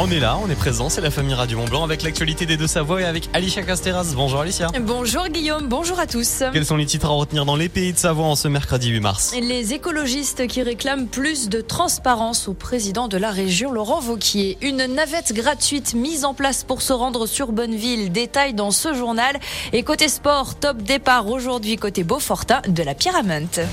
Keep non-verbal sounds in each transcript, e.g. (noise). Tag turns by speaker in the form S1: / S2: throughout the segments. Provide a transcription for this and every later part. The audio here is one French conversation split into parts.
S1: On est là, on est présent, c'est la famille Radio Mont Blanc avec l'actualité des deux Savoie et avec Alicia Casteras. Bonjour Alicia.
S2: Bonjour Guillaume, bonjour à tous.
S1: Quels sont les titres à retenir dans les pays de Savoie en ce mercredi 8 mars
S2: Les écologistes qui réclament plus de transparence au président de la région, Laurent Vauquier. Une navette gratuite mise en place pour se rendre sur Bonneville. Détail dans ce journal. Et côté sport, top départ aujourd'hui côté Beaufortin de la Pyramide.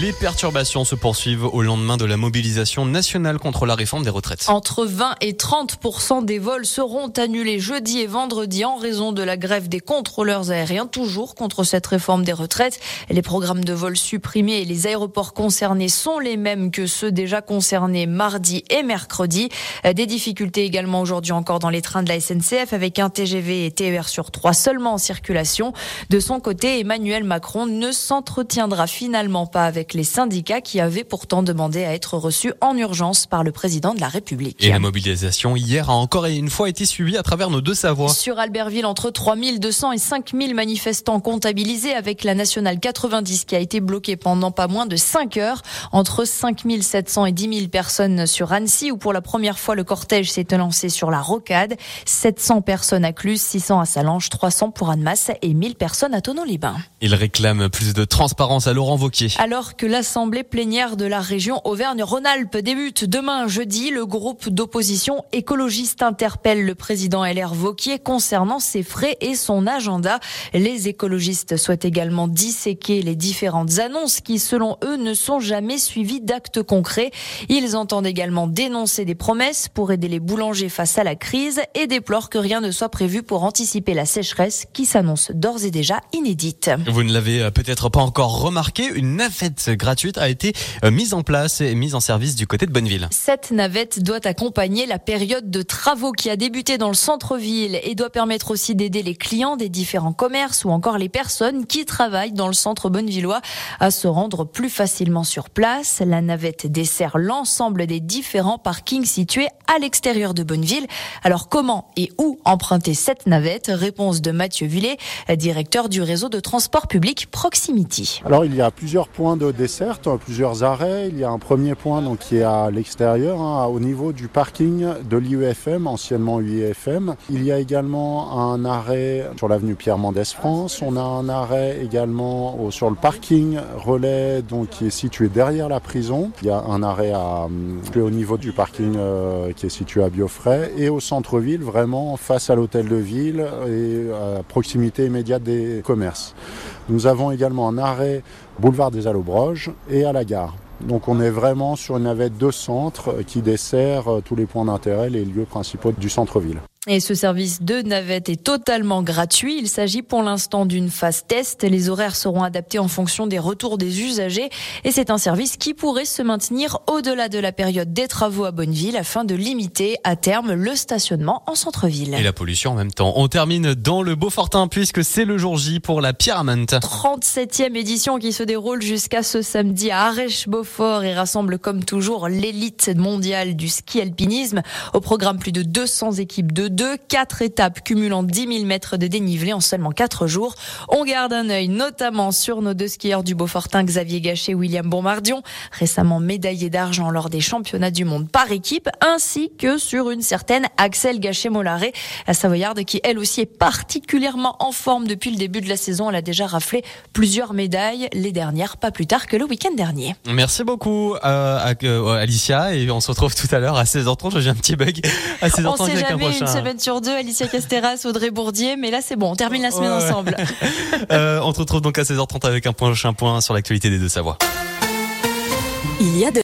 S1: Les perturbations se poursuivent au lendemain de la mobilisation nationale contre la réforme des retraites.
S2: Entre 20 et 30% des vols seront annulés jeudi et vendredi en raison de la grève des contrôleurs aériens, toujours contre cette réforme des retraites. Les programmes de vols supprimés et les aéroports concernés sont les mêmes que ceux déjà concernés mardi et mercredi. Des difficultés également aujourd'hui encore dans les trains de la SNCF avec un TGV et TER sur trois seulement en circulation. De son côté, Emmanuel Macron ne s'entretiendra finalement pas avec les syndicats qui avaient pourtant demandé à être reçus en urgence par le président de la République.
S1: Et la mobilisation hier a encore et une fois été suivie à travers nos deux Savoies.
S2: Sur Albertville, entre 3200 et 5000 manifestants comptabilisés avec la nationale 90 qui a été bloquée pendant pas moins de 5 heures. Entre 5700 et 10 000 personnes sur Annecy où pour la première fois le cortège s'est lancé sur la rocade. 700 personnes à Cluse, 600 à Salange, 300 pour Annemasse et 1000 personnes à Tonon-les-Bains.
S1: Il réclame plus de transparence à Laurent Vauquier.
S2: Alors que l'Assemblée plénière de la région Auvergne-Rhône-Alpes débute demain jeudi. Le groupe d'opposition écologiste interpelle le président LR Vauquier concernant ses frais et son agenda. Les écologistes souhaitent également disséquer les différentes annonces qui, selon eux, ne sont jamais suivies d'actes concrets. Ils entendent également dénoncer des promesses pour aider les boulangers face à la crise et déplorent que rien ne soit prévu pour anticiper la sécheresse qui s'annonce d'ores et déjà inédite.
S1: Vous ne l'avez peut-être pas encore remarqué, une navette gratuite a été euh, mise en place et mise en service du côté de Bonneville.
S2: Cette navette doit accompagner la période de travaux qui a débuté dans le centre-ville et doit permettre aussi d'aider les clients des différents commerces ou encore les personnes qui travaillent dans le centre bonnevillois à se rendre plus facilement sur place. La navette dessert l'ensemble des différents parkings situés à l'extérieur de Bonneville. Alors comment et où emprunter cette navette? Réponse de Mathieu Villet, directeur du réseau de transport public Proximity.
S3: Alors il y a plusieurs points de desserte, plusieurs arrêts. Il y a un premier point donc, qui est à l'extérieur, hein, au niveau du parking de l'IUFM, anciennement UIFM. Il y a également un arrêt sur l'avenue Pierre Mendès France. On a un arrêt également sur le parking relais donc, qui est situé derrière la prison. Il y a un arrêt à, au niveau du parking euh, qui est situé à Biofray et au centre-ville, vraiment face à l'hôtel de ville et à proximité immédiate des commerces. Nous avons également un arrêt boulevard des Allobroges et à la gare. Donc on est vraiment sur une navette de centre qui dessert euh, tous les points d'intérêt, les lieux principaux du centre-ville.
S2: Et ce service de navette est totalement gratuit. Il s'agit pour l'instant d'une phase test. Les horaires seront adaptés en fonction des retours des usagers. Et c'est un service qui pourrait se maintenir au-delà de la période des travaux à Bonneville afin de limiter à terme le stationnement en centre-ville.
S1: Et la pollution en même temps. On termine dans le Beaufortin puisque c'est le jour J pour la Pyramide.
S2: 37e édition qui se déroule jusqu'à ce samedi à Arèche-Beaufort et rassemble comme toujours l'élite mondiale du ski alpinisme. Au programme plus de 200 équipes de deux, quatre étapes cumulant 10 000 mètres de dénivelé en seulement quatre jours. On garde un œil notamment sur nos deux skieurs du Beaufortin, Xavier Gachet et William Bombardion, récemment médaillés d'argent lors des championnats du monde par équipe, ainsi que sur une certaine Axel Gachet-Mollaret, la Savoyarde qui elle aussi est particulièrement en forme depuis le début de la saison. Elle a déjà raflé plusieurs médailles, les dernières pas plus tard que le week-end dernier.
S1: Merci beaucoup euh, euh, Alicia et on se retrouve tout à l'heure à 16h30. J'ai un petit bug à 16h30 avec un prochain
S2: semaine sur deux, Alicia Casteras, Audrey Bourdier. Mais là, c'est bon, on termine la semaine ensemble. (laughs)
S1: euh, on se retrouve donc à 16h30 avec un prochain point sur l'actualité des deux Savoies. Il y a de